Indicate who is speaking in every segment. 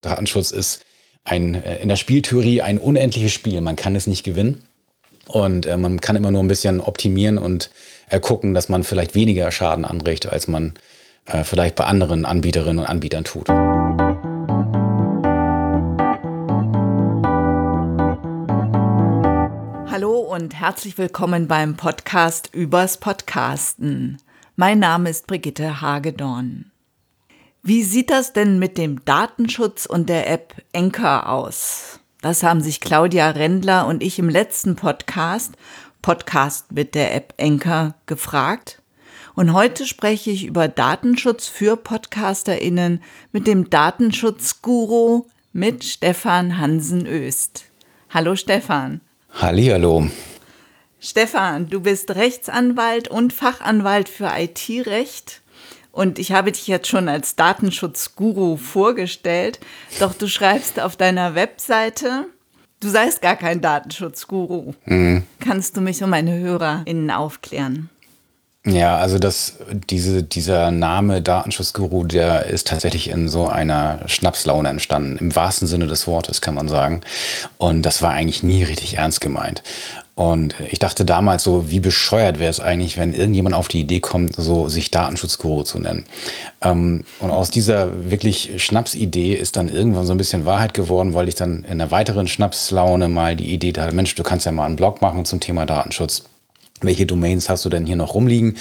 Speaker 1: Datenschutz ist ein, äh, in der Spieltheorie ein unendliches Spiel. Man kann es nicht gewinnen. Und äh, man kann immer nur ein bisschen optimieren und äh, gucken, dass man vielleicht weniger Schaden anrichtet, als man äh, vielleicht bei anderen Anbieterinnen und Anbietern tut.
Speaker 2: Hallo und herzlich willkommen beim Podcast übers Podcasten. Mein Name ist Brigitte Hagedorn. Wie sieht das denn mit dem Datenschutz und der App Anchor aus? Das haben sich Claudia Rendler und ich im letzten Podcast, Podcast mit der App Enker, gefragt. Und heute spreche ich über Datenschutz für PodcasterInnen mit dem Datenschutzguru mit Stefan Hansen-Öst. Hallo Stefan.
Speaker 1: Hallihallo.
Speaker 2: Stefan, du bist Rechtsanwalt und Fachanwalt für IT-Recht und ich habe dich jetzt schon als Datenschutzguru vorgestellt, doch du schreibst auf deiner Webseite, du seist gar kein Datenschutzguru. Mhm. Kannst du mich und meine HörerInnen aufklären?
Speaker 1: Ja, also das, diese, dieser Name Datenschutzguru, der ist tatsächlich in so einer Schnapslaune entstanden, im wahrsten Sinne des Wortes, kann man sagen. Und das war eigentlich nie richtig ernst gemeint. Und ich dachte damals so, wie bescheuert wäre es eigentlich, wenn irgendjemand auf die Idee kommt, so sich Datenschutzguru zu nennen. Ähm, und aus dieser wirklich Schnapsidee ist dann irgendwann so ein bisschen Wahrheit geworden, weil ich dann in einer weiteren Schnapslaune mal die Idee hatte, Mensch, du kannst ja mal einen Blog machen zum Thema Datenschutz welche Domains hast du denn hier noch rumliegen?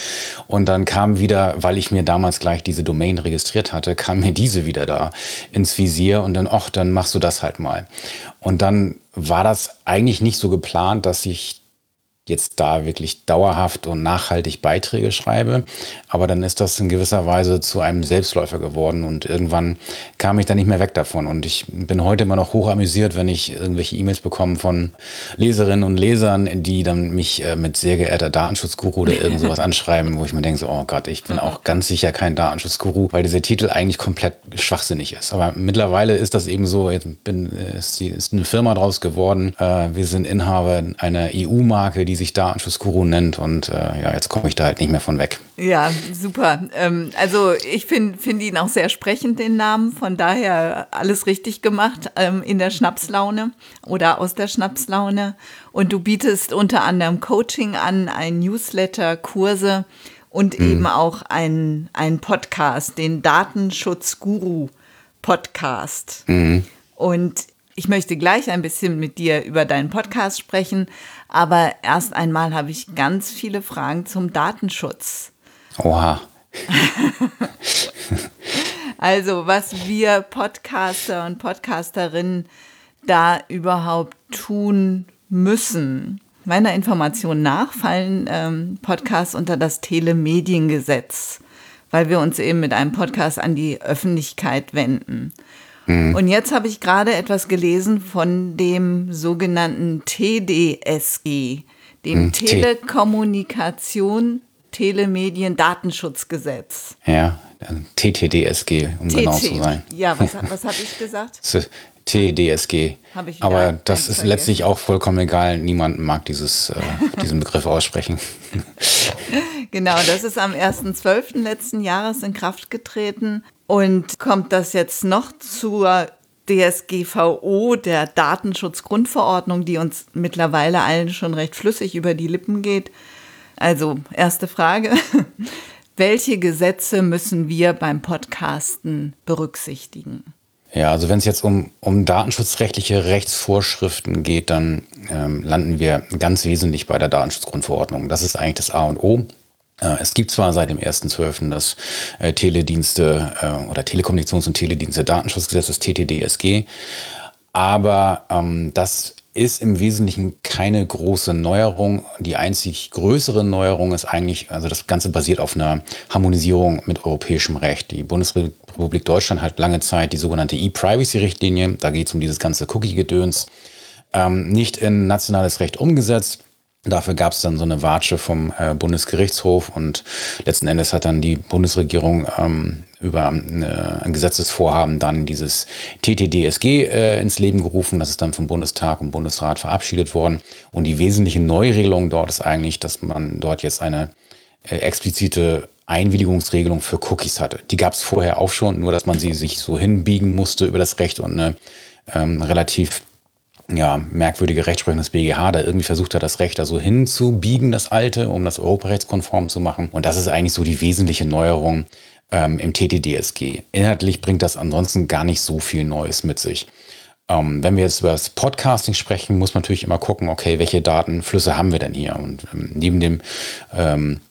Speaker 1: Und dann kam wieder, weil ich mir damals gleich diese Domain registriert hatte, kam mir diese wieder da ins Visier und dann, ach, dann machst du das halt mal. Und dann war das eigentlich nicht so geplant, dass ich jetzt da wirklich dauerhaft und nachhaltig Beiträge schreibe. Aber dann ist das in gewisser Weise zu einem Selbstläufer geworden und irgendwann kam ich dann nicht mehr weg davon. Und ich bin heute immer noch hoch amüsiert, wenn ich irgendwelche E-Mails bekomme von Leserinnen und Lesern, die dann mich äh, mit sehr geehrter Datenschutzguru oder irgend sowas anschreiben, wo ich mir denke, so, oh Gott, ich bin auch ganz sicher kein Datenschutzguru, weil dieser Titel eigentlich komplett schwachsinnig ist. Aber mittlerweile ist das eben so, jetzt bin, äh, ist, die, ist eine Firma draus geworden. Äh, wir sind Inhaber einer EU-Marke, die sich Datenschutzguru nennt und äh, ja, jetzt komme ich da halt nicht mehr von weg.
Speaker 2: Ja, super. Ähm, also ich finde find ihn auch sehr sprechend, den Namen. Von daher alles richtig gemacht ähm, in der Schnapslaune oder aus der Schnapslaune. Und du bietest unter anderem Coaching an, ein Newsletter, Kurse und mhm. eben auch ein, ein Podcast, den Datenschutzguru Podcast. Mhm. Und ich möchte gleich ein bisschen mit dir über deinen Podcast sprechen, aber erst einmal habe ich ganz viele Fragen zum Datenschutz.
Speaker 1: Oha.
Speaker 2: also, was wir Podcaster und Podcasterinnen da überhaupt tun müssen. Meiner Information nach fallen ähm, Podcasts unter das Telemediengesetz, weil wir uns eben mit einem Podcast an die Öffentlichkeit wenden. Mhm. Und jetzt habe ich gerade etwas gelesen von dem sogenannten TDSG, dem mhm. Telekommunikation Telemedien Datenschutzgesetz.
Speaker 1: Ja, TTDSG, um TT. genau zu sein.
Speaker 2: Ja, was, was habe ich gesagt?
Speaker 1: TDSG. Aber das ist letztlich auch vollkommen egal. Niemand mag dieses, äh, diesen Begriff aussprechen.
Speaker 2: genau, das ist am 1.12. letzten Jahres in Kraft getreten. Und kommt das jetzt noch zur DSGVO, der Datenschutzgrundverordnung, die uns mittlerweile allen schon recht flüssig über die Lippen geht? Also, erste Frage. Welche Gesetze müssen wir beim Podcasten berücksichtigen?
Speaker 1: Ja, also wenn es jetzt um, um datenschutzrechtliche Rechtsvorschriften geht, dann ähm, landen wir ganz wesentlich bei der Datenschutzgrundverordnung. Das ist eigentlich das A und O. Äh, es gibt zwar seit dem 1.12. das äh, Teledienste äh, oder Telekommunikations- und Teledienste Datenschutzgesetz, das TTDSG, aber ähm, das ist im Wesentlichen keine große Neuerung. Die einzig größere Neuerung ist eigentlich, also das Ganze basiert auf einer Harmonisierung mit europäischem Recht. Die Bundesrepublik Deutschland hat lange Zeit die sogenannte E-Privacy-Richtlinie, da geht es um dieses ganze Cookie-Gedöns, ähm, nicht in nationales Recht umgesetzt. Dafür gab es dann so eine Watsche vom äh, Bundesgerichtshof und letzten Endes hat dann die Bundesregierung ähm, über äh, ein Gesetzesvorhaben dann dieses TTDSG äh, ins Leben gerufen. Das ist dann vom Bundestag und Bundesrat verabschiedet worden. Und die wesentliche Neuregelung dort ist eigentlich, dass man dort jetzt eine äh, explizite Einwilligungsregelung für Cookies hatte. Die gab es vorher auch schon, nur dass man sie sich so hinbiegen musste über das Recht und eine ähm, relativ ja, merkwürdige Rechtsprechung des BGH, da irgendwie versucht hat, das Recht da so hinzubiegen, das alte, um das europarechtskonform zu machen. Und das ist eigentlich so die wesentliche Neuerung ähm, im TTDSG. Inhaltlich bringt das ansonsten gar nicht so viel Neues mit sich. Ähm, wenn wir jetzt über das Podcasting sprechen, muss man natürlich immer gucken, okay, welche Datenflüsse haben wir denn hier? Und ähm, neben dem ähm,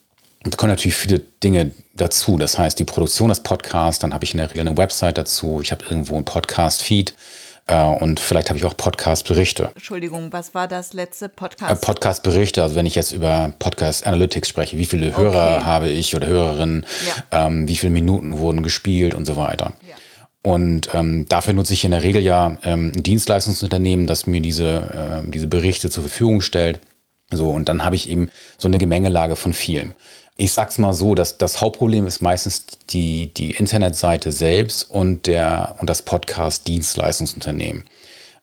Speaker 1: da kommen natürlich viele Dinge dazu. Das heißt, die Produktion des Podcasts, dann habe ich in der Regel eine Website dazu, ich habe irgendwo einen Podcast-Feed und vielleicht habe ich auch Podcast-Berichte.
Speaker 2: Entschuldigung, was war das letzte Podcast?
Speaker 1: Äh, Podcast-Berichte, also wenn ich jetzt über Podcast Analytics spreche, wie viele Hörer okay. habe ich oder Hörerinnen, ja. ähm, wie viele Minuten wurden gespielt und so weiter. Ja. Und ähm, dafür nutze ich in der Regel ja ähm, ein Dienstleistungsunternehmen, das mir diese, äh, diese Berichte zur Verfügung stellt. So, und dann habe ich eben so eine Gemengelage von vielen. Ich sag's mal so, dass das Hauptproblem ist meistens die, die Internetseite selbst und, der, und das Podcast-Dienstleistungsunternehmen.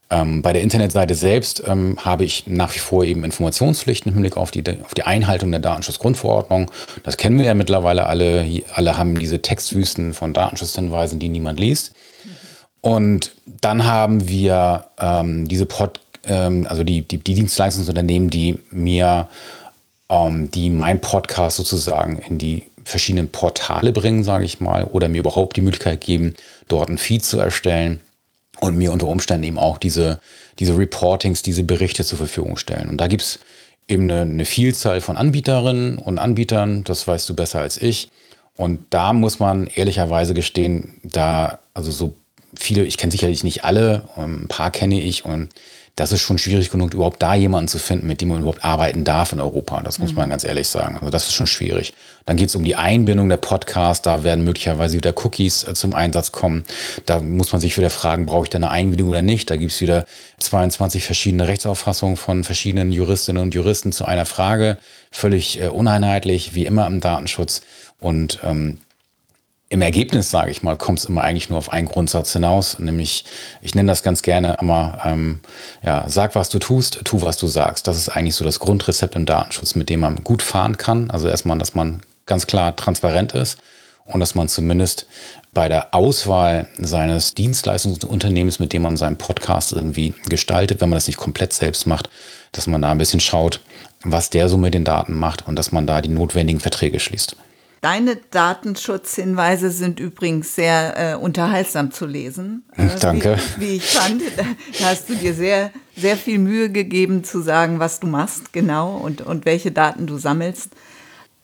Speaker 1: Ähm, bei der Internetseite selbst ähm, habe ich nach wie vor eben Informationspflichten im Hinblick auf die, auf die Einhaltung der Datenschutzgrundverordnung. Das kennen wir ja mittlerweile alle. Alle haben diese Textwüsten von Datenschutzhinweisen, die niemand liest. Und dann haben wir ähm, diese Pod, ähm, also die, die, die Dienstleistungsunternehmen, die mir ähm, die mein Podcast sozusagen in die verschiedenen Portale bringen, sage ich mal, oder mir überhaupt die Möglichkeit geben, dort ein Feed zu erstellen und mir unter Umständen eben auch diese, diese Reportings, diese Berichte zur Verfügung stellen. Und da gibt's eben eine, eine Vielzahl von Anbieterinnen und Anbietern, das weißt du besser als ich. Und da muss man ehrlicherweise gestehen, da, also so viele, ich kenne sicherlich nicht alle, ein paar kenne ich und das ist schon schwierig genug, überhaupt da jemanden zu finden, mit dem man überhaupt arbeiten darf in Europa. Das muss mhm. man ganz ehrlich sagen. Also das ist schon schwierig. Dann geht es um die Einbindung der Podcasts. Da werden möglicherweise wieder Cookies äh, zum Einsatz kommen. Da muss man sich wieder fragen, brauche ich da eine Einbindung oder nicht? Da gibt es wieder 22 verschiedene Rechtsauffassungen von verschiedenen Juristinnen und Juristen zu einer Frage. Völlig äh, uneinheitlich, wie immer im Datenschutz. Und ähm, im Ergebnis, sage ich mal, kommt es immer eigentlich nur auf einen Grundsatz hinaus, nämlich, ich nenne das ganz gerne immer, ähm, ja, sag, was du tust, tu, was du sagst. Das ist eigentlich so das Grundrezept im Datenschutz, mit dem man gut fahren kann. Also erstmal, dass man ganz klar transparent ist und dass man zumindest bei der Auswahl seines Dienstleistungsunternehmens, mit dem man seinen Podcast irgendwie gestaltet, wenn man das nicht komplett selbst macht, dass man da ein bisschen schaut, was der so mit den Daten macht und dass man da die notwendigen Verträge schließt.
Speaker 2: Deine Datenschutzhinweise sind übrigens sehr äh, unterhaltsam zu lesen.
Speaker 1: Äh, Danke.
Speaker 2: Wie, wie, ich fand, da hast du dir sehr, sehr viel Mühe gegeben zu sagen, was du machst, genau, und, und welche Daten du sammelst.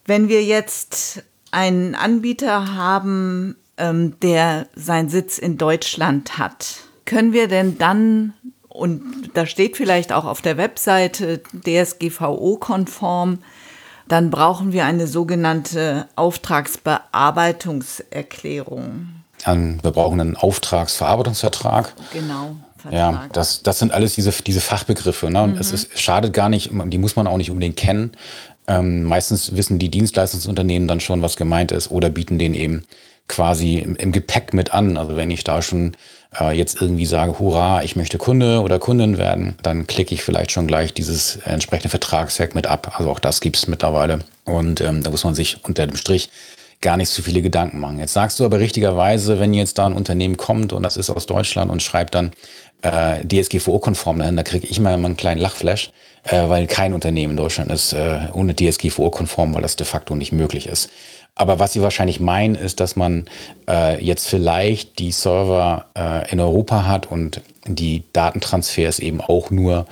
Speaker 2: Wenn wir jetzt einen Anbieter haben, ähm, der seinen Sitz in Deutschland hat, können wir denn dann und da steht vielleicht auch auf der Webseite DSGVO-konform, dann brauchen wir eine sogenannte Auftragsbearbeitungserklärung.
Speaker 1: wir brauchen einen Auftragsverarbeitungsvertrag.
Speaker 2: Genau.
Speaker 1: Vertrag. Ja, das, das sind alles diese, diese Fachbegriffe. Ne? Und mhm. es ist, schadet gar nicht, die muss man auch nicht unbedingt kennen. Ähm, meistens wissen die Dienstleistungsunternehmen dann schon, was gemeint ist oder bieten den eben quasi im, im Gepäck mit an. Also wenn ich da schon äh, jetzt irgendwie sage, hurra, ich möchte Kunde oder Kundin werden, dann klicke ich vielleicht schon gleich dieses entsprechende Vertragswerk mit ab. Also auch das gibt es mittlerweile. Und ähm, da muss man sich unter dem Strich gar nicht so viele Gedanken machen. Jetzt sagst du aber richtigerweise, wenn jetzt da ein Unternehmen kommt und das ist aus Deutschland und schreibt dann äh, DSGVO-konform dahin, da kriege ich mal einen kleinen Lachflash, äh, weil kein Unternehmen in Deutschland ist äh, ohne DSGVO-konform, weil das de facto nicht möglich ist. Aber was sie wahrscheinlich meinen, ist, dass man äh, jetzt vielleicht die Server äh, in Europa hat und die Datentransfers eben auch nur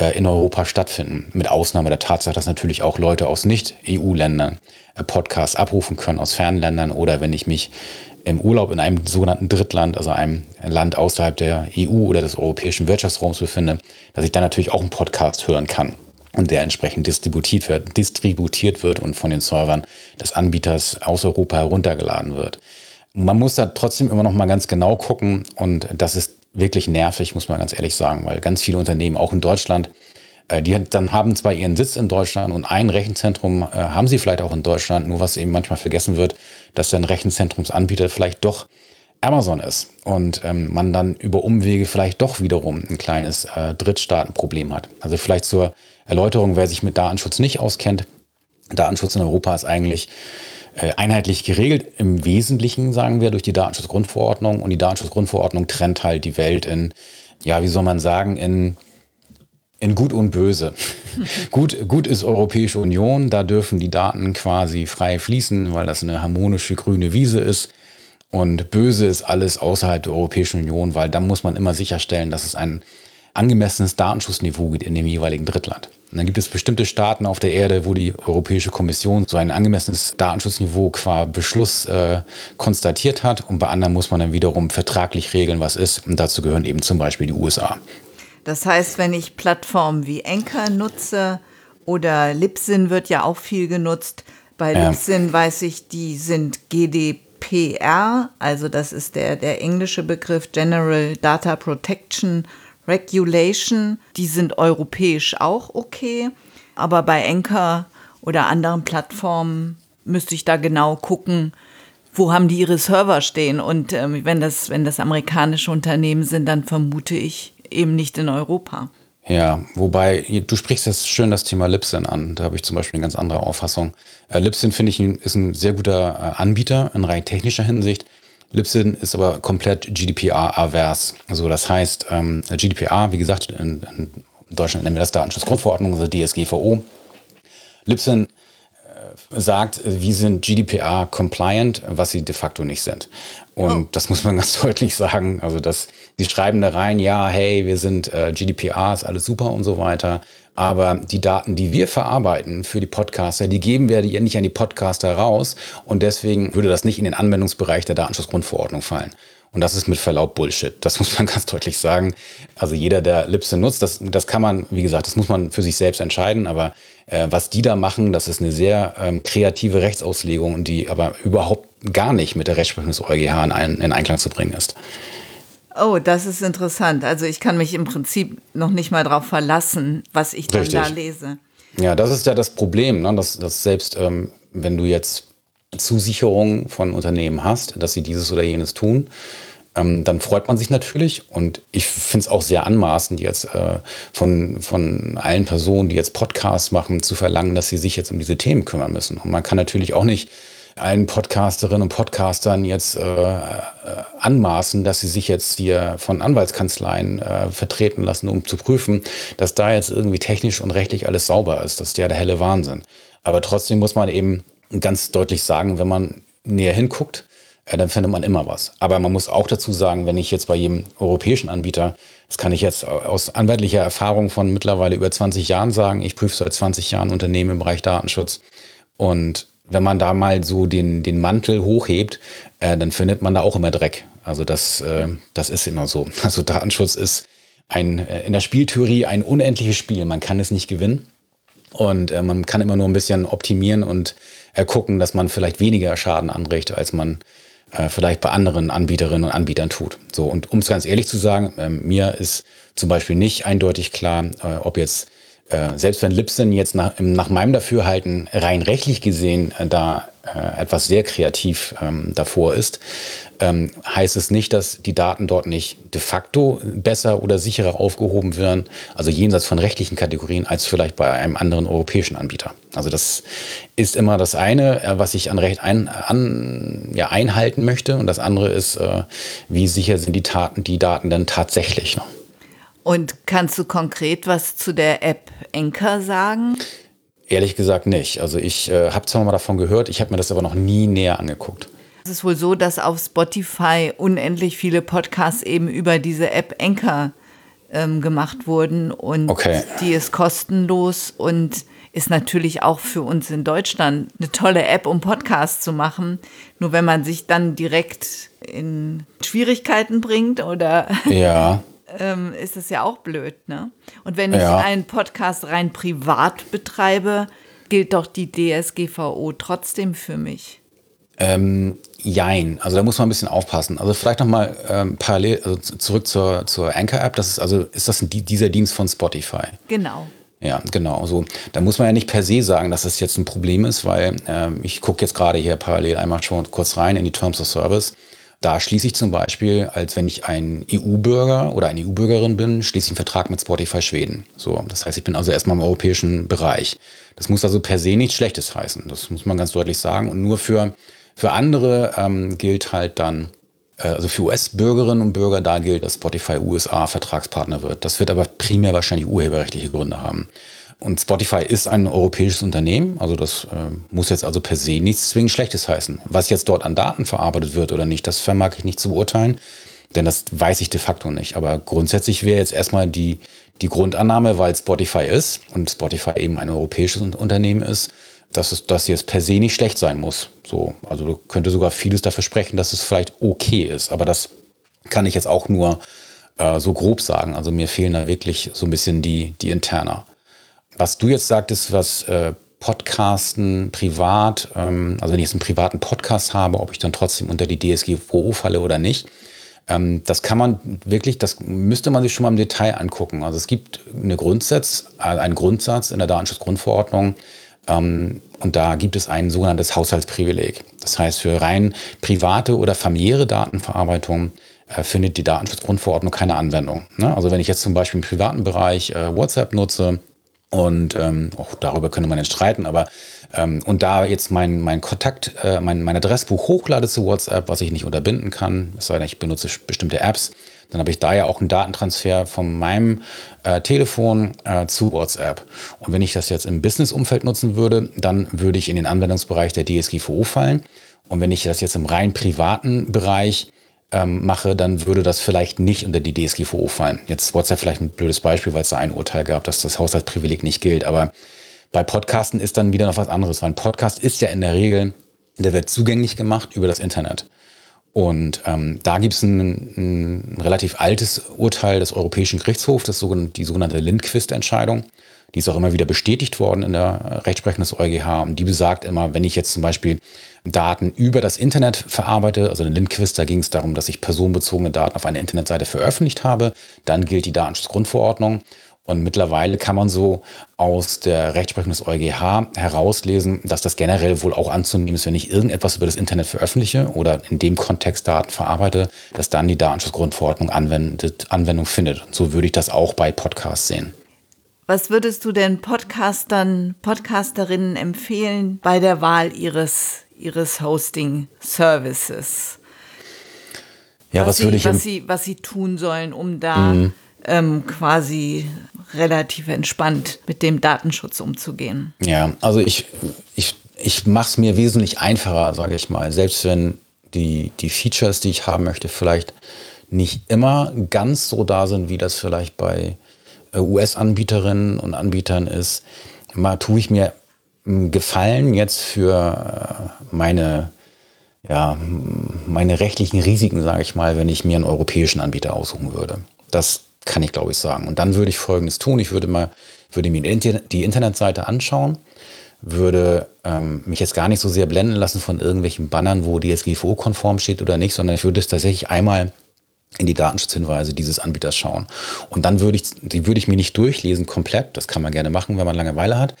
Speaker 1: äh, in Europa stattfinden. Mit Ausnahme der Tatsache, dass natürlich auch Leute aus Nicht-EU-Ländern äh, Podcasts abrufen können, aus Fernländern oder wenn ich mich im Urlaub in einem sogenannten Drittland, also einem Land außerhalb der EU oder des europäischen Wirtschaftsraums befinde, dass ich dann natürlich auch einen Podcast hören kann und der entsprechend distributiert wird, distributiert wird und von den Servern des Anbieters aus Europa heruntergeladen wird. Man muss da trotzdem immer noch mal ganz genau gucken und das ist wirklich nervig, muss man ganz ehrlich sagen, weil ganz viele Unternehmen, auch in Deutschland, äh, die dann haben zwar ihren Sitz in Deutschland und ein Rechenzentrum äh, haben sie vielleicht auch in Deutschland, nur was eben manchmal vergessen wird, dass der Rechenzentrumsanbieter vielleicht doch Amazon ist und ähm, man dann über Umwege vielleicht doch wiederum ein kleines äh, Drittstaatenproblem hat. Also vielleicht zur Erläuterung, wer sich mit Datenschutz nicht auskennt. Datenschutz in Europa ist eigentlich äh, einheitlich geregelt. Im Wesentlichen, sagen wir, durch die Datenschutzgrundverordnung. Und die Datenschutzgrundverordnung trennt halt die Welt in, ja, wie soll man sagen, in in Gut und Böse. gut, gut ist Europäische Union, da dürfen die Daten quasi frei fließen, weil das eine harmonische grüne Wiese ist. Und böse ist alles außerhalb der Europäischen Union, weil da muss man immer sicherstellen, dass es ein angemessenes Datenschutzniveau gibt in dem jeweiligen Drittland. Und dann gibt es bestimmte Staaten auf der Erde, wo die Europäische Kommission so ein angemessenes Datenschutzniveau qua Beschluss äh, konstatiert hat. Und bei anderen muss man dann wiederum vertraglich regeln, was ist. Und dazu gehören eben zum Beispiel die USA.
Speaker 2: Das heißt, wenn ich Plattformen wie Anchor nutze oder Libsyn wird ja auch viel genutzt. Bei ja. Libsyn weiß ich, die sind GDPR, also das ist der, der englische Begriff General Data Protection Regulation. Die sind europäisch auch okay. Aber bei Anchor oder anderen Plattformen müsste ich da genau gucken, wo haben die ihre Server stehen. Und ähm, wenn, das, wenn das amerikanische Unternehmen sind, dann vermute ich, eben nicht in Europa.
Speaker 1: Ja, wobei du sprichst jetzt schön das Thema Libsyn an. Da habe ich zum Beispiel eine ganz andere Auffassung. Äh, Libsyn finde ich ist ein sehr guter äh, Anbieter in rein technischer Hinsicht. Libsyn ist aber komplett GDPR-avers. Also das heißt, ähm, GDPR, wie gesagt, in, in Deutschland nennen wir das Datenschutzgrundverordnung, also DSGVO. Libsyn äh, sagt, wir sind GDPR-compliant, was sie de facto nicht sind. Und oh. das muss man ganz deutlich sagen. Also das, die schreiben da rein, ja, hey, wir sind äh, GDPR, ist alles super und so weiter. Aber die Daten, die wir verarbeiten für die Podcaster, die geben wir ja nicht an die Podcaster raus. Und deswegen würde das nicht in den Anwendungsbereich der Datenschutzgrundverordnung fallen. Und das ist mit Verlaub Bullshit. Das muss man ganz deutlich sagen. Also jeder, der Lipse nutzt, das, das kann man, wie gesagt, das muss man für sich selbst entscheiden. Aber äh, was die da machen, das ist eine sehr ähm, kreative Rechtsauslegung, die aber überhaupt gar nicht mit der Rechtsprechung des EuGH in, ein, in Einklang zu bringen ist.
Speaker 2: Oh, das ist interessant. Also ich kann mich im Prinzip noch nicht mal darauf verlassen, was ich dann Richtig. da lese.
Speaker 1: Ja, das ist ja das Problem, ne? dass, dass selbst ähm, wenn du jetzt Zusicherungen von Unternehmen hast, dass sie dieses oder jenes tun, ähm, dann freut man sich natürlich. Und ich finde es auch sehr anmaßend, jetzt äh, von, von allen Personen, die jetzt Podcasts machen, zu verlangen, dass sie sich jetzt um diese Themen kümmern müssen. Und man kann natürlich auch nicht allen Podcasterinnen und Podcastern jetzt äh, äh, anmaßen, dass sie sich jetzt hier von Anwaltskanzleien äh, vertreten lassen, um zu prüfen, dass da jetzt irgendwie technisch und rechtlich alles sauber ist. Das ist ja der helle Wahnsinn. Aber trotzdem muss man eben ganz deutlich sagen, wenn man näher hinguckt, äh, dann findet man immer was. Aber man muss auch dazu sagen, wenn ich jetzt bei jedem europäischen Anbieter, das kann ich jetzt aus anwaltlicher Erfahrung von mittlerweile über 20 Jahren sagen, ich prüfe seit 20 Jahren Unternehmen im Bereich Datenschutz und wenn man da mal so den, den Mantel hochhebt, äh, dann findet man da auch immer Dreck. Also das, äh, das ist immer so. Also Datenschutz ist ein, äh, in der Spieltheorie ein unendliches Spiel. Man kann es nicht gewinnen. Und äh, man kann immer nur ein bisschen optimieren und äh, gucken, dass man vielleicht weniger Schaden anrichtet, als man äh, vielleicht bei anderen Anbieterinnen und Anbietern tut. So, und um es ganz ehrlich zu sagen, äh, mir ist zum Beispiel nicht eindeutig klar, äh, ob jetzt äh, selbst wenn Libsyn jetzt nach, nach meinem Dafürhalten rein rechtlich gesehen äh, da äh, etwas sehr kreativ ähm, davor ist, ähm, heißt es nicht, dass die Daten dort nicht de facto besser oder sicherer aufgehoben werden, also jenseits von rechtlichen Kategorien, als vielleicht bei einem anderen europäischen Anbieter. Also das ist immer das eine, äh, was ich an Recht ein, an, ja, einhalten möchte und das andere ist, äh, wie sicher sind die Daten, die Daten dann tatsächlich. Ne?
Speaker 2: Und kannst du konkret was zu der App Anchor sagen?
Speaker 1: Ehrlich gesagt nicht. Also ich äh, habe zwar mal davon gehört, ich habe mir das aber noch nie näher angeguckt.
Speaker 2: Es ist wohl so, dass auf Spotify unendlich viele Podcasts eben über diese App Anchor ähm, gemacht wurden und okay. die ist kostenlos und ist natürlich auch für uns in Deutschland eine tolle App, um Podcasts zu machen. Nur wenn man sich dann direkt in Schwierigkeiten bringt oder
Speaker 1: ja.
Speaker 2: ähm, ist es ja auch blöd, ne? Und wenn ich ja. einen Podcast rein privat betreibe, gilt doch die DSGVO trotzdem für mich.
Speaker 1: Ähm, jein, also da muss man ein bisschen aufpassen. Also vielleicht nochmal ähm, parallel, also zurück zur, zur Anchor-App. Das ist also, ist das ein, dieser Dienst von Spotify?
Speaker 2: Genau.
Speaker 1: Ja, genau. So, da muss man ja nicht per se sagen, dass das jetzt ein Problem ist, weil ähm, ich gucke jetzt gerade hier parallel einmal schon kurz rein in die Terms of Service. Da schließe ich zum Beispiel, als wenn ich ein EU-Bürger oder eine EU-Bürgerin bin, schließe ich einen Vertrag mit Spotify Schweden. So, das heißt, ich bin also erstmal im europäischen Bereich. Das muss also per se nichts Schlechtes heißen. Das muss man ganz deutlich sagen. Und nur für, für andere ähm, gilt halt dann, äh, also für US-Bürgerinnen und Bürger, da gilt, dass Spotify USA Vertragspartner wird. Das wird aber primär wahrscheinlich urheberrechtliche Gründe haben. Und Spotify ist ein europäisches Unternehmen, also das äh, muss jetzt also per se nichts zwingend Schlechtes heißen. Was jetzt dort an Daten verarbeitet wird oder nicht, das vermag ich nicht zu beurteilen, denn das weiß ich de facto nicht. Aber grundsätzlich wäre jetzt erstmal die, die Grundannahme, weil Spotify ist und Spotify eben ein europäisches Unternehmen ist, dass es dass jetzt per se nicht schlecht sein muss. So, also könnte sogar vieles dafür sprechen, dass es vielleicht okay ist, aber das kann ich jetzt auch nur äh, so grob sagen. Also mir fehlen da wirklich so ein bisschen die, die Interna was du jetzt sagtest, was äh, Podcasten privat, ähm, also wenn ich jetzt einen privaten Podcast habe, ob ich dann trotzdem unter die DSGVO falle oder nicht, ähm, das kann man wirklich, das müsste man sich schon mal im Detail angucken. Also es gibt eine Grundsatz, äh, einen Grundsatz in der Datenschutzgrundverordnung, ähm, und da gibt es ein sogenanntes Haushaltsprivileg. Das heißt, für rein private oder familiäre Datenverarbeitung äh, findet die Datenschutzgrundverordnung keine Anwendung. Ne? Also wenn ich jetzt zum Beispiel im privaten Bereich äh, WhatsApp nutze, und ähm, auch darüber könnte man jetzt streiten, aber ähm, und da jetzt mein, mein Kontakt, äh, mein, mein Adressbuch hochlade zu WhatsApp, was ich nicht unterbinden kann, es sei denn, ich benutze bestimmte Apps, dann habe ich da ja auch einen Datentransfer von meinem äh, Telefon äh, zu WhatsApp. Und wenn ich das jetzt im Business-Umfeld nutzen würde, dann würde ich in den Anwendungsbereich der DSGVO fallen. Und wenn ich das jetzt im rein privaten Bereich ähm, mache, dann würde das vielleicht nicht unter die DSGVO fallen. Jetzt WhatsApp vielleicht ein blödes Beispiel, weil es da ein Urteil gab, dass das Haushaltsprivileg nicht gilt. Aber bei Podcasten ist dann wieder noch was anderes, weil ein Podcast ist ja in der Regel, der wird zugänglich gemacht über das Internet. Und ähm, da gibt es ein, ein, relativ altes Urteil des Europäischen Gerichtshofs, das sogenannte, die sogenannte Lindquist-Entscheidung. Die ist auch immer wieder bestätigt worden in der Rechtsprechung des EuGH. Und die besagt immer, wenn ich jetzt zum Beispiel Daten über das Internet verarbeite, also in Lindquist, da ging es darum, dass ich personenbezogene Daten auf einer Internetseite veröffentlicht habe, dann gilt die Datenschutzgrundverordnung. Und mittlerweile kann man so aus der Rechtsprechung des EuGH herauslesen, dass das generell wohl auch anzunehmen ist, wenn ich irgendetwas über das Internet veröffentliche oder in dem Kontext Daten verarbeite, dass dann die Datenschutzgrundverordnung anwendet, Anwendung findet. Und so würde ich das auch bei Podcasts sehen.
Speaker 2: Was würdest du denn Podcastern, Podcasterinnen empfehlen bei der Wahl ihres, ihres Hosting-Services? Ja, was, was würde ich was sie, was sie tun sollen, um da mhm. ähm, quasi relativ entspannt mit dem Datenschutz umzugehen?
Speaker 1: Ja, also ich, ich, ich mache es mir wesentlich einfacher, sage ich mal. Selbst wenn die, die Features, die ich haben möchte, vielleicht nicht immer ganz so da sind, wie das vielleicht bei äh, US-Anbieterinnen und Anbietern ist, mal tue ich mir Gefallen jetzt für äh, meine, ja, meine rechtlichen Risiken, sage ich mal, wenn ich mir einen europäischen Anbieter aussuchen würde. Das kann ich, glaube ich, sagen. Und dann würde ich Folgendes tun. Ich würde mal, würde mir die Internetseite anschauen, würde ähm, mich jetzt gar nicht so sehr blenden lassen von irgendwelchen Bannern, wo DSGVO-konform steht oder nicht, sondern ich würde es tatsächlich einmal in die Datenschutzhinweise dieses Anbieters schauen. Und dann würde ich, die würde ich mir nicht durchlesen komplett. Das kann man gerne machen, wenn man Langeweile hat.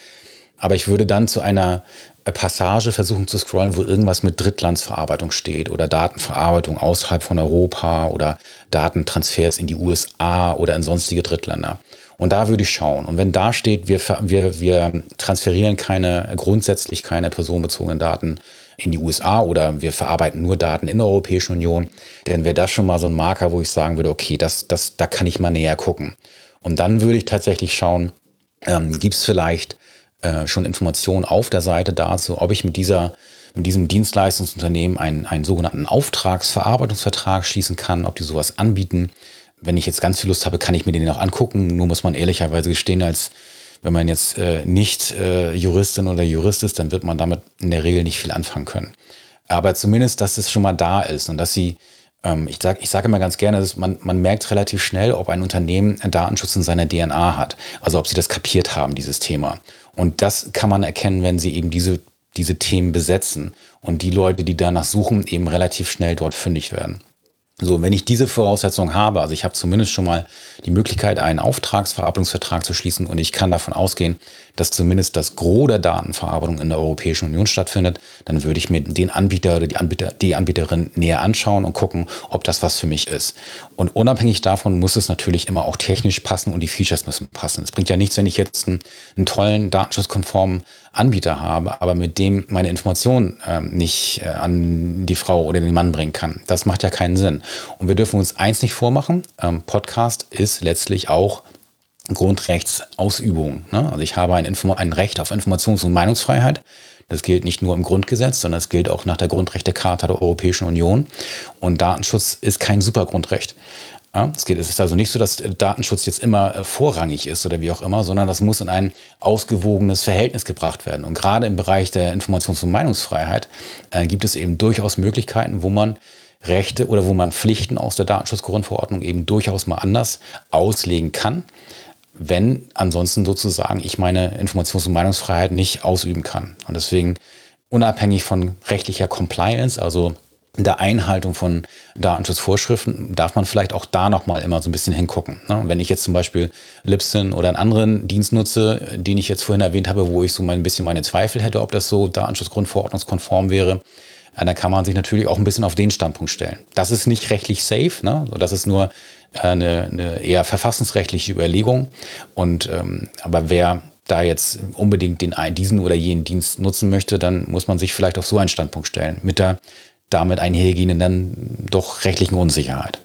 Speaker 1: Aber ich würde dann zu einer Passage versuchen zu scrollen, wo irgendwas mit Drittlandsverarbeitung steht oder Datenverarbeitung außerhalb von Europa oder Datentransfers in die USA oder in sonstige Drittländer. Und da würde ich schauen. Und wenn da steht, wir, wir, wir transferieren keine, grundsätzlich keine personenbezogenen Daten in die USA oder wir verarbeiten nur Daten in der Europäischen Union, dann wäre das schon mal so ein Marker, wo ich sagen würde, okay, das, das, da kann ich mal näher gucken. Und dann würde ich tatsächlich schauen, ähm, gibt es vielleicht äh, schon Informationen auf der Seite dazu, ob ich mit dieser mit diesem Dienstleistungsunternehmen einen, einen sogenannten Auftragsverarbeitungsvertrag schließen kann, ob die sowas anbieten. Wenn ich jetzt ganz viel Lust habe, kann ich mir den auch angucken. Nur muss man ehrlicherweise gestehen, als wenn man jetzt äh, nicht äh, Juristin oder Jurist ist, dann wird man damit in der Regel nicht viel anfangen können. Aber zumindest, dass es schon mal da ist und dass sie, ähm, ich sage ich sag immer ganz gerne, dass man, man merkt relativ schnell, ob ein Unternehmen Datenschutz in seiner DNA hat. Also ob sie das kapiert haben, dieses Thema. Und das kann man erkennen, wenn sie eben diese, diese Themen besetzen und die Leute, die danach suchen, eben relativ schnell dort fündig werden. So, wenn ich diese Voraussetzung habe, also ich habe zumindest schon mal die Möglichkeit, einen Auftragsverarbeitungsvertrag zu schließen und ich kann davon ausgehen, dass zumindest das Gros der Datenverarbeitung in der Europäischen Union stattfindet, dann würde ich mir den Anbieter oder die, Anbieter, die Anbieterin näher anschauen und gucken, ob das was für mich ist. Und unabhängig davon muss es natürlich immer auch technisch passen und die Features müssen passen. Es bringt ja nichts, wenn ich jetzt einen, einen tollen, datenschutzkonformen Anbieter habe, aber mit dem meine Informationen äh, nicht äh, an die Frau oder den Mann bringen kann. Das macht ja keinen Sinn. Und wir dürfen uns eins nicht vormachen. Ähm, Podcast ist letztlich auch Grundrechtsausübung. Ne? Also ich habe ein, ein Recht auf Informations- und Meinungsfreiheit. Das gilt nicht nur im Grundgesetz, sondern es gilt auch nach der Grundrechtecharta der Europäischen Union. Und Datenschutz ist kein Supergrundrecht. Ja, es, geht, es ist also nicht so, dass Datenschutz jetzt immer äh, vorrangig ist oder wie auch immer, sondern das muss in ein ausgewogenes Verhältnis gebracht werden. Und gerade im Bereich der Informations- und Meinungsfreiheit äh, gibt es eben durchaus Möglichkeiten, wo man Rechte oder wo man Pflichten aus der Datenschutzgrundverordnung eben durchaus mal anders auslegen kann wenn ansonsten sozusagen ich meine Informations- und Meinungsfreiheit nicht ausüben kann. Und deswegen unabhängig von rechtlicher Compliance, also der Einhaltung von Datenschutzvorschriften darf man vielleicht auch da nochmal immer so ein bisschen hingucken. Ne? Wenn ich jetzt zum Beispiel Libsyn oder einen anderen Dienst nutze, den ich jetzt vorhin erwähnt habe, wo ich so ein bisschen meine Zweifel hätte, ob das so Datenschutzgrundverordnungskonform wäre, dann kann man sich natürlich auch ein bisschen auf den Standpunkt stellen. Das ist nicht rechtlich safe, ne? das ist nur eine, eine eher verfassungsrechtliche Überlegung. Und ähm, aber wer da jetzt unbedingt den diesen oder jenen Dienst nutzen möchte, dann muss man sich vielleicht auf so einen Standpunkt stellen, mit der damit einhergehenden dann doch rechtlichen Unsicherheit.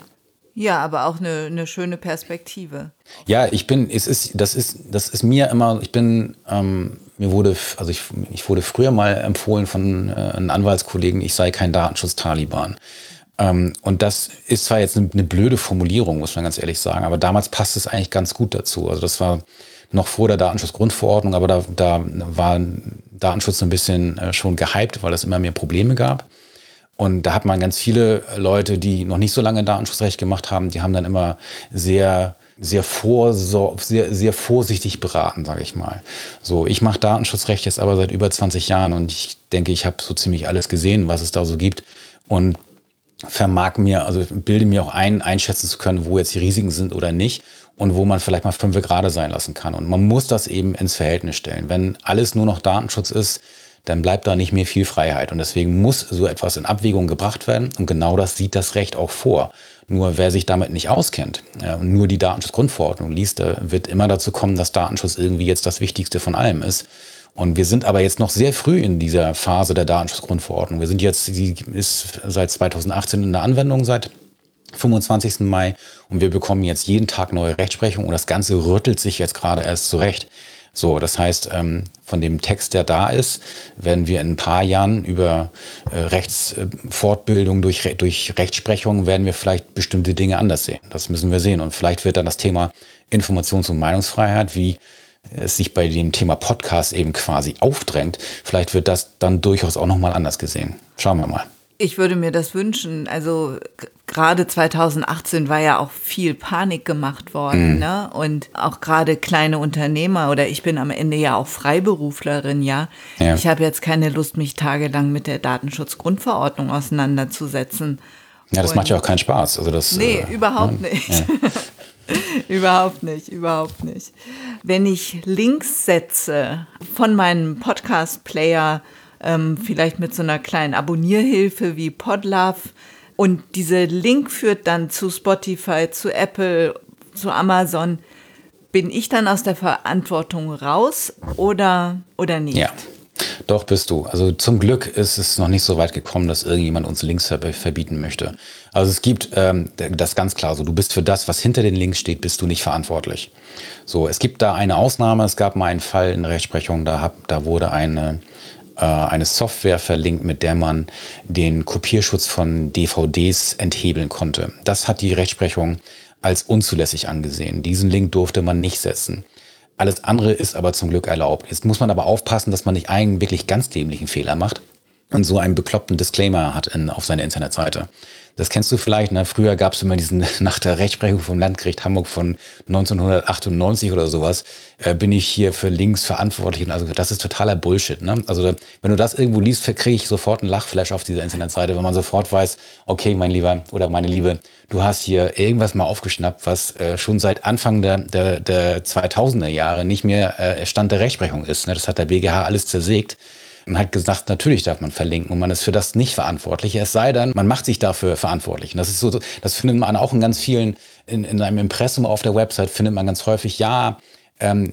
Speaker 2: Ja, aber auch eine, eine schöne Perspektive.
Speaker 1: Ja, ich bin, es ist, das ist, das ist mir immer, ich bin, ähm, mir wurde, also ich, ich wurde früher mal empfohlen von äh, einem Anwaltskollegen, ich sei kein Datenschutz-Taliban. Ähm, und das ist zwar jetzt eine, eine, blöde Formulierung, muss man ganz ehrlich sagen, aber damals passt es eigentlich ganz gut dazu. Also das war noch vor der Datenschutzgrundverordnung, aber da, da war Datenschutz ein bisschen äh, schon gehypt, weil es immer mehr Probleme gab. Und da hat man ganz viele Leute, die noch nicht so lange Datenschutzrecht gemacht haben, die haben dann immer sehr sehr, vorsor sehr, sehr vorsichtig beraten, sage ich mal. So, ich mache Datenschutzrecht jetzt aber seit über 20 Jahren und ich denke, ich habe so ziemlich alles gesehen, was es da so gibt. Und vermag mir, also bilde mir auch ein, einschätzen zu können, wo jetzt die Risiken sind oder nicht und wo man vielleicht mal fünf gerade sein lassen kann. Und man muss das eben ins Verhältnis stellen. Wenn alles nur noch Datenschutz ist, dann bleibt da nicht mehr viel Freiheit. Und deswegen muss so etwas in Abwägung gebracht werden. Und genau das sieht das Recht auch vor. Nur wer sich damit nicht auskennt und nur die Datenschutzgrundverordnung liest, wird immer dazu kommen, dass Datenschutz irgendwie jetzt das Wichtigste von allem ist. Und wir sind aber jetzt noch sehr früh in dieser Phase der Datenschutzgrundverordnung. Wir sind jetzt, die ist seit 2018 in der Anwendung, seit 25. Mai. Und wir bekommen jetzt jeden Tag neue Rechtsprechung und das Ganze rüttelt sich jetzt gerade erst zurecht. So, das heißt, ähm, von dem Text, der da ist, werden wir in ein paar Jahren über äh, Rechtsfortbildung durch, durch Rechtsprechung werden wir vielleicht bestimmte Dinge anders sehen. Das müssen wir sehen. Und vielleicht wird dann das Thema Informations- und Meinungsfreiheit, wie es sich bei dem Thema Podcast eben quasi aufdrängt, vielleicht wird das dann durchaus auch nochmal anders gesehen. Schauen wir mal.
Speaker 2: Ich würde mir das wünschen. Also gerade 2018 war ja auch viel Panik gemacht worden. Mhm. Ne? Und auch gerade kleine Unternehmer oder ich bin am Ende ja auch Freiberuflerin, ja. ja. Ich habe jetzt keine Lust, mich tagelang mit der Datenschutzgrundverordnung auseinanderzusetzen.
Speaker 1: Ja, das Und macht ja auch keinen Spaß. Also das,
Speaker 2: nee, äh, überhaupt nicht. Ja. überhaupt nicht, überhaupt nicht. Wenn ich Links setze von meinem Podcast-Player, ähm, vielleicht mit so einer kleinen Abonnierhilfe wie Podlove, und dieser Link führt dann zu Spotify, zu Apple, zu Amazon, bin ich dann aus der Verantwortung raus oder, oder nicht?
Speaker 1: Ja. Doch bist du. Also zum Glück ist es noch nicht so weit gekommen, dass irgendjemand uns Links verbieten möchte. Also es gibt ähm, das ganz klar so, du bist für das, was hinter den Links steht, bist du nicht verantwortlich. So, es gibt da eine Ausnahme, es gab mal einen Fall in der Rechtsprechung, da, hab, da wurde eine, eine Software verlinkt, mit der man den Kopierschutz von DVDs enthebeln konnte. Das hat die Rechtsprechung als unzulässig angesehen. Diesen Link durfte man nicht setzen. Alles andere ist aber zum Glück erlaubt. Jetzt muss man aber aufpassen, dass man nicht einen wirklich ganz dämlichen Fehler macht und so einen bekloppten Disclaimer hat in, auf seiner Internetseite. Das kennst du vielleicht. Ne? Früher gab es immer diesen, nach der Rechtsprechung vom Landgericht Hamburg von 1998 oder sowas, äh, bin ich hier für links verantwortlich. Und also das ist totaler Bullshit. Ne? Also wenn du das irgendwo liest, kriege ich sofort einen Lachflash auf dieser Internetseite, wenn man sofort weiß, okay, mein Lieber oder meine Liebe, du hast hier irgendwas mal aufgeschnappt, was äh, schon seit Anfang der, der, der 2000er Jahre nicht mehr äh, Stand der Rechtsprechung ist. Ne? Das hat der BGH alles zersägt und hat gesagt, natürlich darf man verlinken und man ist für das nicht verantwortlich. Es sei denn, man macht sich dafür verantwortlich. Und das ist so, das findet man auch in ganz vielen, in, in einem Impressum auf der Website findet man ganz häufig, ja,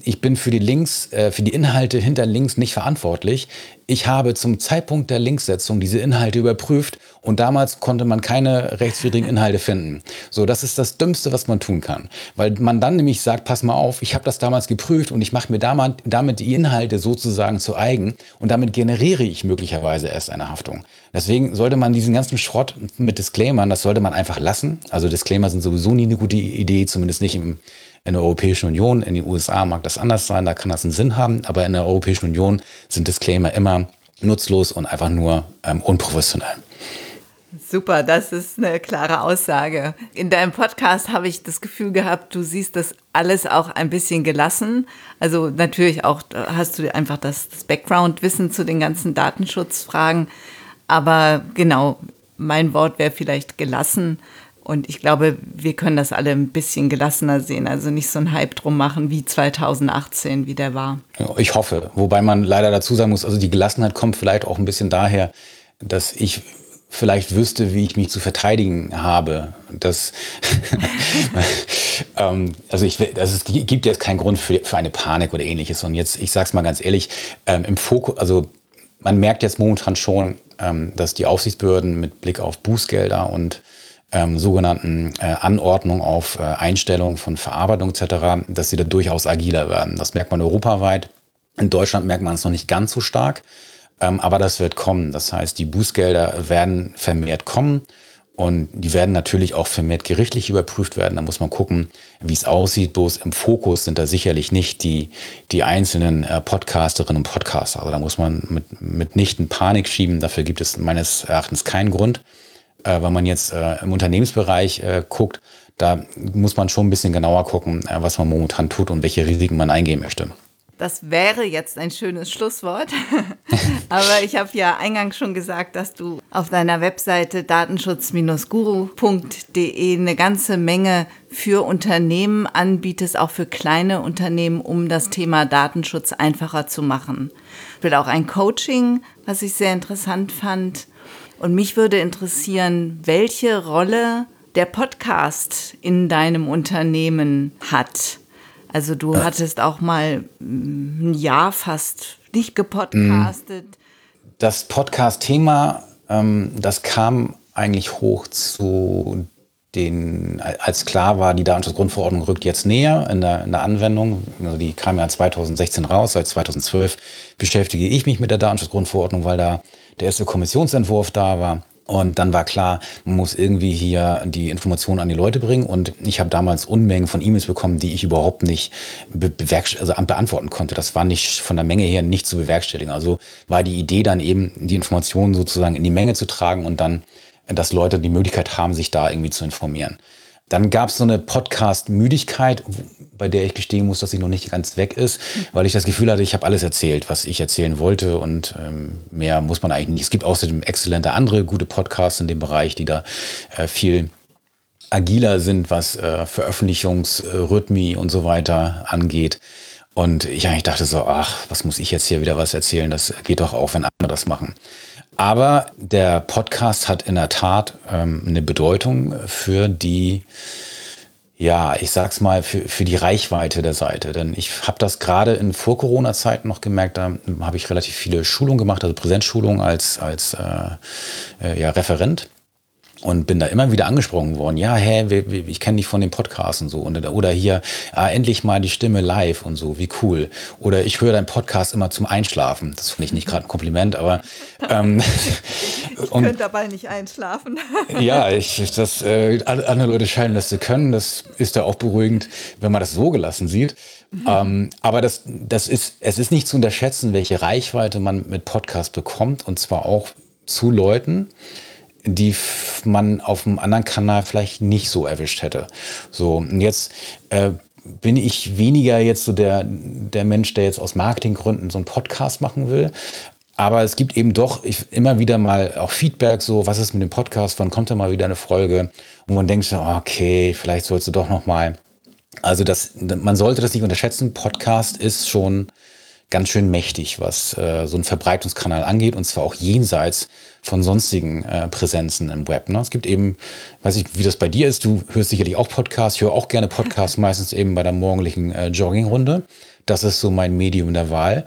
Speaker 1: ich bin für die Links, äh, für die Inhalte hinter Links nicht verantwortlich. Ich habe zum Zeitpunkt der Linksetzung diese Inhalte überprüft und damals konnte man keine rechtswidrigen Inhalte finden. So, das ist das Dümmste, was man tun kann. Weil man dann nämlich sagt, pass mal auf, ich habe das damals geprüft und ich mache mir damit die Inhalte sozusagen zu eigen und damit generiere ich möglicherweise erst eine Haftung. Deswegen sollte man diesen ganzen Schrott mit Disclaimern, das sollte man einfach lassen. Also Disclaimer sind sowieso nie eine gute Idee, zumindest nicht im in der Europäischen Union, in den USA mag das anders sein, da kann das einen Sinn haben, aber in der Europäischen Union sind Disclaimer immer nutzlos und einfach nur ähm, unprofessionell.
Speaker 2: Super, das ist eine klare Aussage. In deinem Podcast habe ich das Gefühl gehabt, du siehst das alles auch ein bisschen gelassen. Also natürlich auch hast du einfach das, das Background-Wissen zu den ganzen Datenschutzfragen. Aber genau, mein Wort wäre vielleicht gelassen. Und ich glaube, wir können das alle ein bisschen gelassener sehen. Also nicht so einen Hype drum machen wie 2018, wie der war.
Speaker 1: Ich hoffe. Wobei man leider dazu sagen muss, also die Gelassenheit kommt vielleicht auch ein bisschen daher, dass ich vielleicht wüsste, wie ich mich zu verteidigen habe. Das, ähm, also ich, also es gibt jetzt keinen Grund für, für eine Panik oder ähnliches. Und jetzt, ich sage es mal ganz ehrlich, ähm, im Fokus, also man merkt jetzt momentan schon, ähm, dass die Aufsichtsbehörden mit Blick auf Bußgelder und ähm, sogenannten äh, Anordnung auf äh, Einstellung von Verarbeitung etc., dass sie da durchaus agiler werden. Das merkt man europaweit. In Deutschland merkt man es noch nicht ganz so stark, ähm, aber das wird kommen. Das heißt, die Bußgelder werden vermehrt kommen. Und die werden natürlich auch vermehrt gerichtlich überprüft werden. Da muss man gucken, wie es aussieht. Bloß im Fokus sind da sicherlich nicht die, die einzelnen äh, Podcasterinnen und Podcaster. Also da muss man mit, mitnichten Panik schieben. Dafür gibt es meines Erachtens keinen Grund äh, wenn man jetzt äh, im Unternehmensbereich äh, guckt, da muss man schon ein bisschen genauer gucken, äh, was man momentan tut und welche Risiken man eingehen möchte.
Speaker 2: Das wäre jetzt ein schönes Schlusswort. Aber ich habe ja eingangs schon gesagt, dass du auf deiner Webseite datenschutz-guru.de eine ganze Menge für Unternehmen anbietest, auch für kleine Unternehmen, um das Thema Datenschutz einfacher zu machen. Ich will auch ein Coaching, was ich sehr interessant fand. Und mich würde interessieren, welche Rolle der Podcast in deinem Unternehmen hat. Also du äh. hattest auch mal mm, ein Jahr fast nicht gepodcastet. Mm.
Speaker 1: Das Podcast-Thema, ähm, das kam eigentlich hoch zu den, als klar war, die Datenschutzgrundverordnung rückt jetzt näher in der, in der Anwendung. Also die kam ja 2016 raus, seit 2012 beschäftige ich mich mit der Datenschutzgrundverordnung, weil da der erste Kommissionsentwurf da war. Und dann war klar, man muss irgendwie hier die Informationen an die Leute bringen. Und ich habe damals Unmengen von E-Mails bekommen, die ich überhaupt nicht be also beantworten konnte. Das war nicht von der Menge her nicht zu bewerkstelligen. Also war die Idee dann eben, die Informationen sozusagen in die Menge zu tragen und dann, dass Leute die Möglichkeit haben, sich da irgendwie zu informieren. Dann gab es so eine Podcast-Müdigkeit, bei der ich gestehen muss, dass sie noch nicht ganz weg ist, weil ich das Gefühl hatte, ich habe alles erzählt, was ich erzählen wollte und ähm, mehr muss man eigentlich nicht. Es gibt außerdem exzellente andere gute Podcasts in dem Bereich, die da äh, viel agiler sind, was äh, Veröffentlichungsrhythmi und so weiter angeht. Und ich eigentlich dachte so, ach, was muss ich jetzt hier wieder was erzählen? Das geht doch auch, wenn andere das machen. Aber der Podcast hat in der Tat ähm, eine Bedeutung für die, ja, ich sag's mal, für, für die Reichweite der Seite. Denn ich habe das gerade in Vor-Corona-Zeiten noch gemerkt, da habe ich relativ viele Schulungen gemacht, also Präsenzschulungen als, als äh, äh ja, Referent und bin da immer wieder angesprochen worden. Ja, hä, ich kenne dich von den Podcasts und so. Und, oder hier, ah, endlich mal die Stimme live und so, wie cool. Oder ich höre deinen Podcast immer zum Einschlafen. Das finde ich nicht gerade ein Kompliment, aber. Ähm,
Speaker 2: ich könnte dabei nicht einschlafen.
Speaker 1: ja, ich, das, äh, andere Leute scheinen das zu können. Das ist da auch beruhigend, wenn man das so gelassen sieht. Mhm. Ähm, aber das, das ist, es ist nicht zu unterschätzen, welche Reichweite man mit Podcast bekommt. Und zwar auch zu Leuten, die man auf einem anderen Kanal vielleicht nicht so erwischt hätte. So, und jetzt äh, bin ich weniger jetzt so der, der Mensch, der jetzt aus Marketinggründen so einen Podcast machen will. Aber es gibt eben doch immer wieder mal auch Feedback, so was ist mit dem Podcast, wann kommt da mal wieder eine Folge, wo man denkt, okay, vielleicht sollst du doch noch mal. Also das, man sollte das nicht unterschätzen. Podcast ist schon ganz schön mächtig, was äh, so einen Verbreitungskanal angeht, und zwar auch jenseits von sonstigen äh, Präsenzen im Web. Ne? Es gibt eben, weiß ich, wie das bei dir ist, du hörst sicherlich auch Podcasts, ich höre auch gerne Podcasts, meistens eben bei der morgendlichen äh, Joggingrunde. Das ist so mein Medium der Wahl.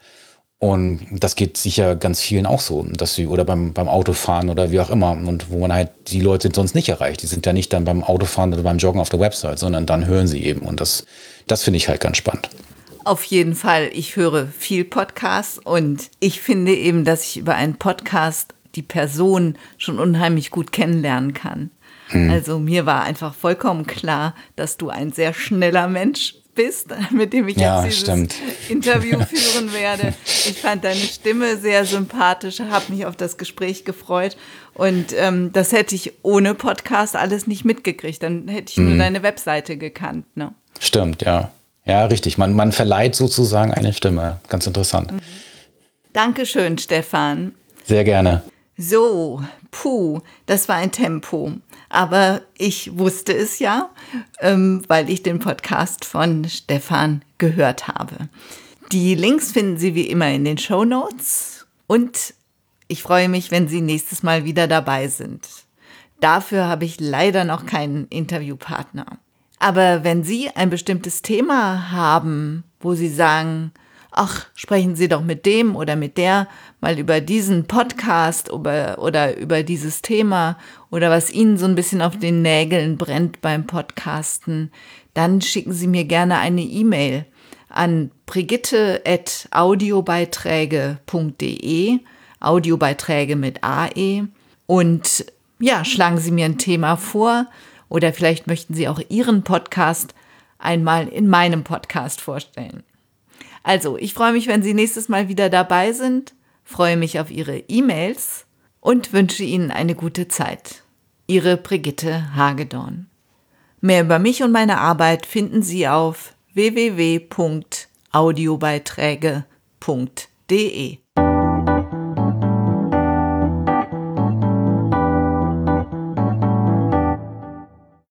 Speaker 1: Und das geht sicher ganz vielen auch so, dass sie oder beim, beim Autofahren oder wie auch immer und wo man halt die Leute sonst nicht erreicht. Die sind ja nicht dann beim Autofahren oder beim Joggen auf der Website, sondern dann hören sie eben. Und das, das finde ich halt ganz spannend.
Speaker 2: Auf jeden Fall. Ich höre viel Podcasts und ich finde eben, dass ich über einen Podcast die Person schon unheimlich gut kennenlernen kann. Hm. Also mir war einfach vollkommen klar, dass du ein sehr schneller Mensch bist, mit dem ich ja, jetzt dieses stimmt. Interview führen werde. Ich fand deine Stimme sehr sympathisch, habe mich auf das Gespräch gefreut und ähm, das hätte ich ohne Podcast alles nicht mitgekriegt. Dann hätte ich nur mhm. deine Webseite gekannt. Ne?
Speaker 1: Stimmt, ja. Ja, richtig. Man, man verleiht sozusagen eine Stimme. Ganz interessant. Mhm.
Speaker 2: Dankeschön, Stefan.
Speaker 1: Sehr gerne.
Speaker 2: So, puh, das war ein Tempo. Aber ich wusste es ja, ähm, weil ich den Podcast von Stefan gehört habe. Die Links finden Sie wie immer in den Show Notes. Und ich freue mich, wenn Sie nächstes Mal wieder dabei sind. Dafür habe ich leider noch keinen Interviewpartner. Aber wenn Sie ein bestimmtes Thema haben, wo Sie sagen, ach, sprechen Sie doch mit dem oder mit der mal über diesen Podcast oder, oder über dieses Thema oder was Ihnen so ein bisschen auf den Nägeln brennt beim Podcasten, dann schicken Sie mir gerne eine E-Mail an brigitte.audiobeiträge.de, Audiobeiträge mit AE und ja, schlagen Sie mir ein Thema vor, oder vielleicht möchten Sie auch Ihren Podcast einmal in meinem Podcast vorstellen. Also, ich freue mich, wenn Sie nächstes Mal wieder dabei sind, freue mich auf Ihre E-Mails und wünsche Ihnen eine gute Zeit. Ihre Brigitte Hagedorn. Mehr über mich und meine Arbeit finden Sie auf www.audiobeiträge.de.